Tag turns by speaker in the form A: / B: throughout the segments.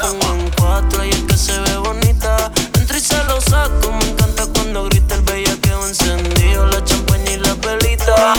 A: Pongo en cuatro y es que se ve bonita. Entra y
B: se lo saco. Me encanta cuando grita el bellaqueo encendido. La champaña y la
C: pelita.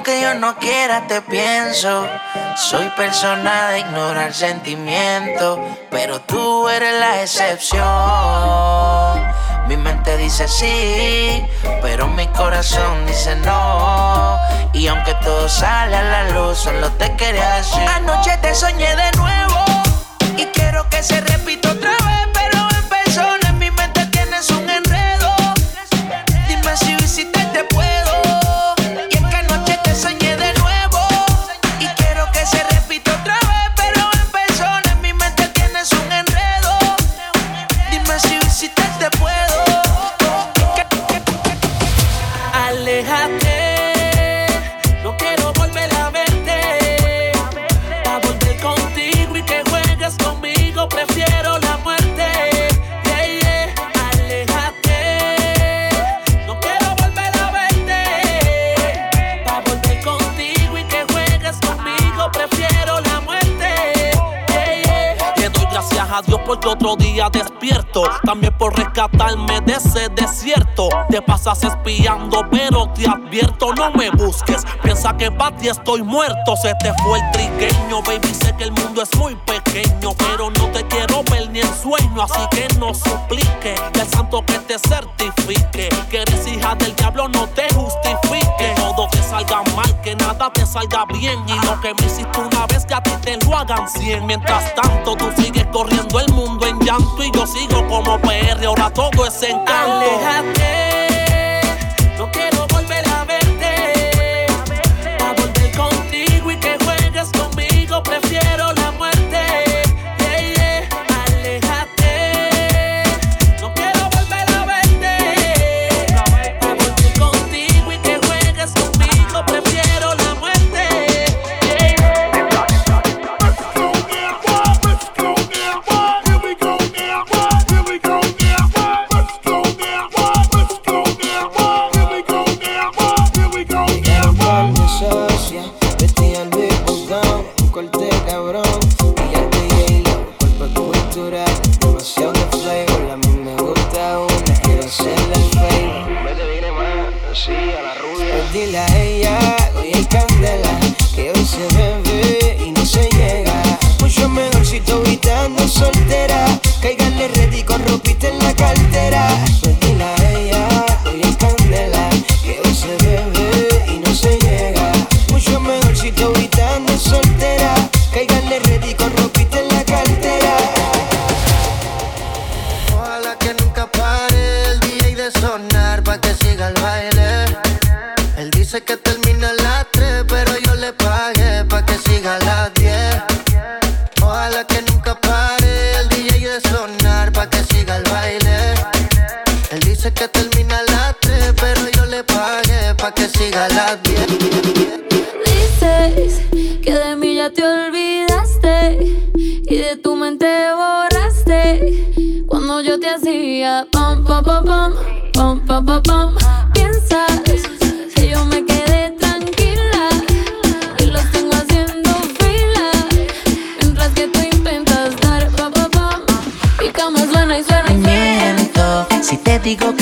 B: Aunque yo no quiera, te pienso. Soy persona de ignorar sentimientos, pero tú eres la excepción. Mi mente dice sí, pero mi corazón dice no. Y aunque todo sale a la luz, solo te quería decir. Anoche te soñé de nuevo y quiero que se repita
D: porque otro día despierto. También por rescatarme de ese desierto. Te pasas espiando, pero te advierto, no me busques. Piensa que para ti estoy muerto. Se te fue el trigueño, baby. Sé que el mundo es muy pequeño, pero no te quiero ver ni en sueño. Así que no suplique que el santo que te certifique. Que eres hija del diablo, no te justifique. todo te salga nada te salga bien. Y lo que me hiciste una vez, que a ti te lo hagan cien. Mientras tanto, tú sigues corriendo el mundo en llanto y yo sigo como PR. Ahora todo es encanto.
B: Aléjate, Demasiado de flavor, a mí me gusta una. Quiero hacerle el favor. No te más así a la rubia. Pues dile a ella, hoy hay candela. Que hoy se bebe
E: y no se llega. Mucho mejor si tu vida no soltera. Cáigale ready con ropita en
B: la
F: cartera.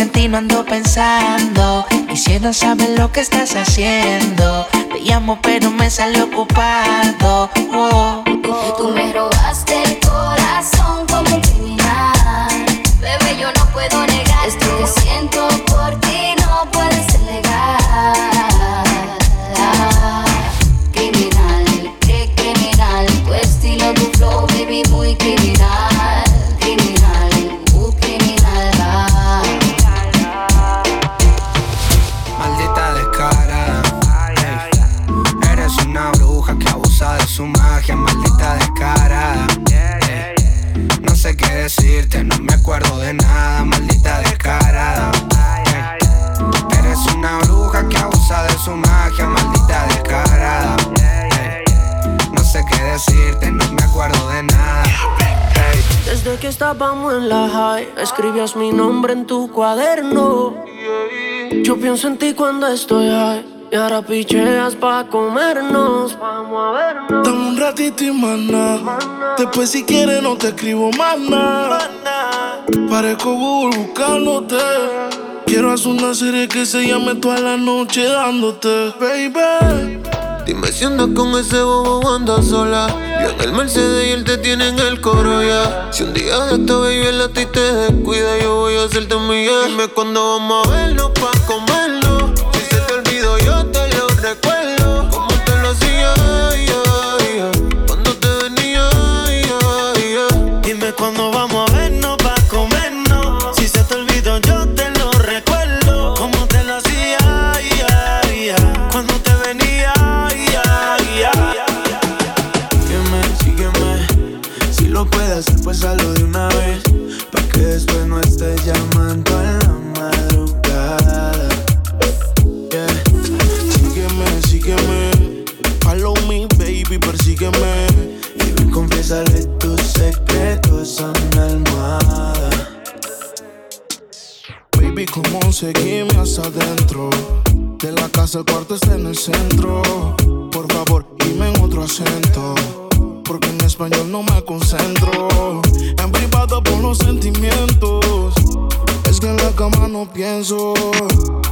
F: en ti no
B: ando pensando. Quisiera saber lo que estás haciendo. Te llamo, pero
F: me sale ocupado. Oh. oh. Tú me robaste no me acuerdo de nada, maldita descarada. Eres una bruja que abusa de su magia, maldita descarada. No sé qué decirte, no me acuerdo de nada.
G: Desde que estábamos en la high, escribías mi nombre en tu cuaderno. Yo pienso en ti cuando estoy high. Y ahora picheas pa' comernos, vamos a vernos.
H: Dame un ratito y mana. Después si quieres no te escribo más nada. Parezco Google buscándote. Quiero hacer una serie que se llame toda la noche dándote, baby.
I: Dime si andas con ese bobo andas sola. Yo en el Mercedes y él te tiene en el coro ya. Si un día de esta baby el a ti te descuida, yo voy a hacerte mía. Dime cuándo vamos a vernos pa' comerlo
H: ¿cómo seguirme hasta adentro? De la casa el cuarto está en el centro. Por favor, dime en otro acento. Porque en español no me concentro. En privado por los sentimientos. Es que en la cama no pienso.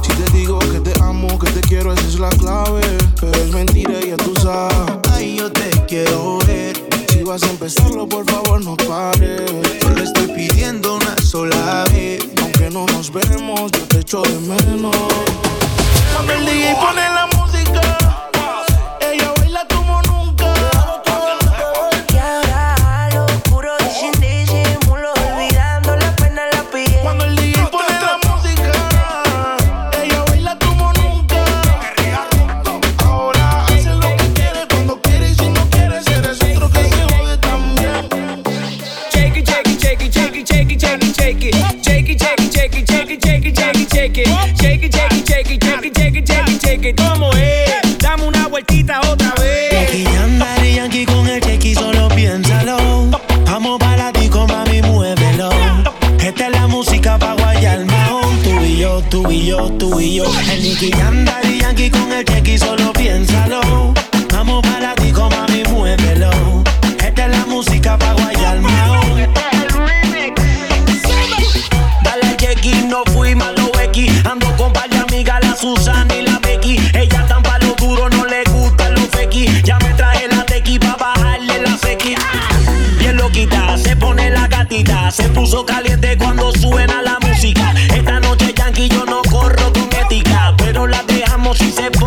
H: Si te digo que te amo, que te quiero, esa es la clave. Pero es mentira, ya tú sabes. Ay, yo te quiero ver. Si vas a empezarlo, por favor, no pares. Echo de menos. She said.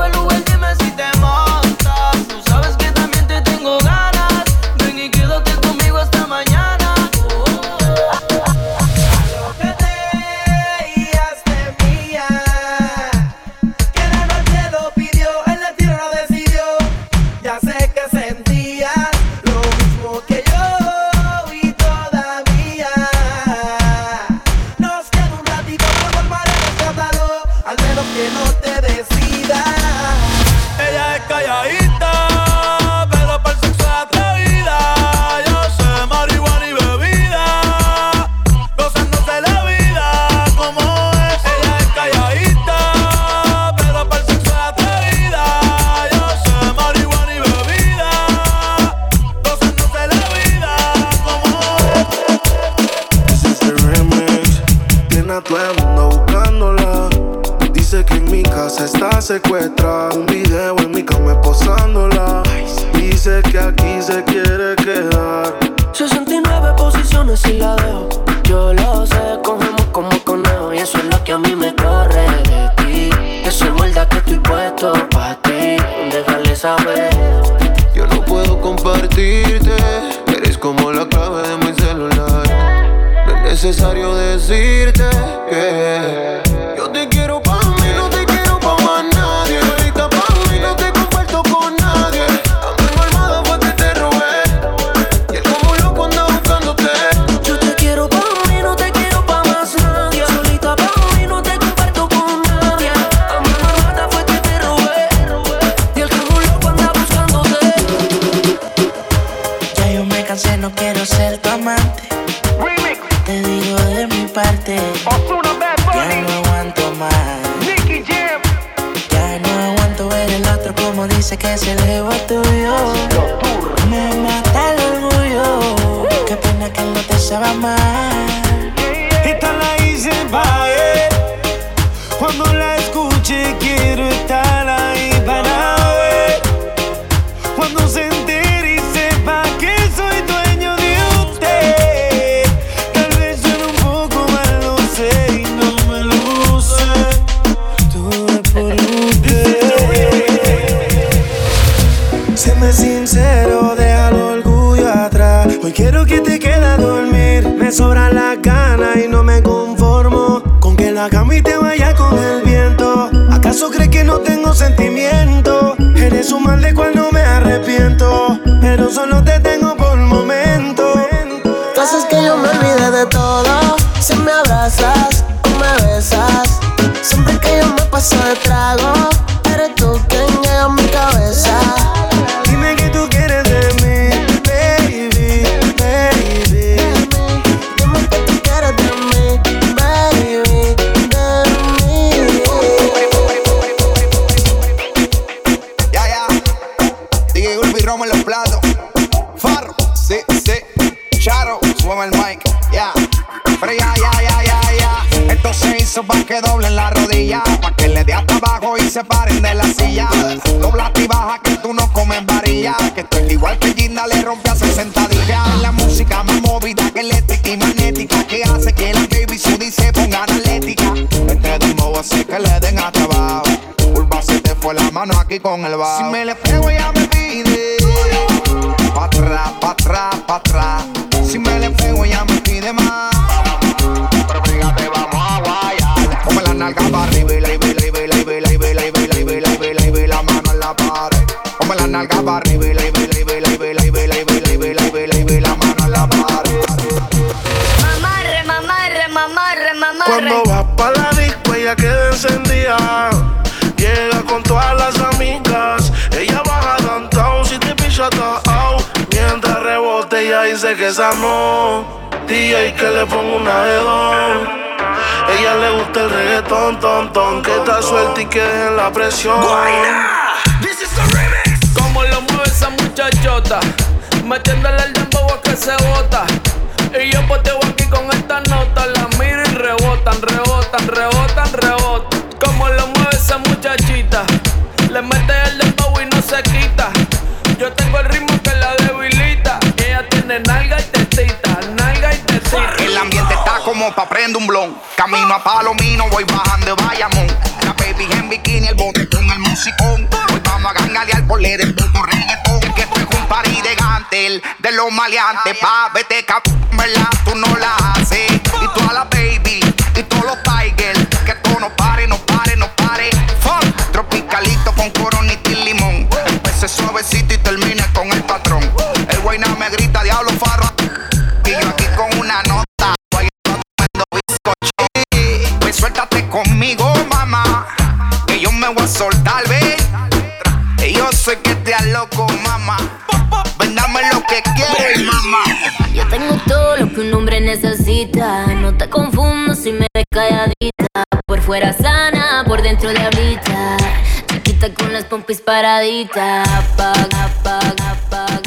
J: Ya sé que
G: como
J: dice que se le va tuyo. Me mata el orgullo. Qué pena que no te sepa mal.
K: Esta la hice pa' él. Cuando la escuche quiero quiero que te quedes a dormir. Me sobra la gana y no me conformo con que la cama y te vaya con el viento. ¿Acaso crees que no tengo sentimiento? Eres un mal de cual
F: Súbeme el mic. Ya. Pero ya, ya, ya, ya, ya. Esto se hizo pa' que doblen la rodilla. Pa' que le dé hasta abajo y se paren de la silla. Dobla y baja que tú no comes varilla. Que esto es igual que Ginda le rompe a 60 días. La música más movida que eléctrica y magnética. Que hace que la baby Sudi se ponga analética. Este dembow hace que le den hasta abajo. Curva se te fue la mano aquí con el bajo. Si me le pego ya me pide. Pa' atrás, pa' atrás, pa' atrás. nalga para arriba y la
H: Cuando vas pa la disco ella queda encendida. Llega con todas las amigas. Ella baja downtown si te pilla atao. Mientras rebote ella dice que esa no. DJ que le pongo una hedón. Ella le gusta el reggaetón, ton, ton, que está suelta y que dejen la presión.
L: Guayna muchachota, metiéndole el dembow a que se bota. Y yo poteo aquí con esta nota, la miro y rebotan, rebotan, rebotan, rebotan. Como lo mueve esa muchachita, le mete el dembow y no se quita. Yo tengo el ritmo que la debilita. Ella tiene nalga y tetita, nalga y tetita.
F: El ambiente está como pa' prender un blon. Camino a Palomino, voy bajando de Bayamón. La baby en bikini, el bote con el musicón. Hoy vamos a gangalear por leer el poco de los maleantes. Pa' vete cap, ¿verdad? Tú no la haces. Y toda la baby, y todos los tigers. Que todo no pare, no pare, no pare. Fuck, tropicalito con coronita y limón. Empecé suavecito y termine con el patrón. El guayna me grita, diablo farro. Y yo aquí con una nota. Bailando bizcoche. Pues suéltate conmigo, mamá. Que yo me voy a soltar,
A: tengo todo lo que un hombre necesita. No te confundo si me ves calladita. Por fuera sana, por dentro diablita. Chiquita con las pompis paraditas. Apaga,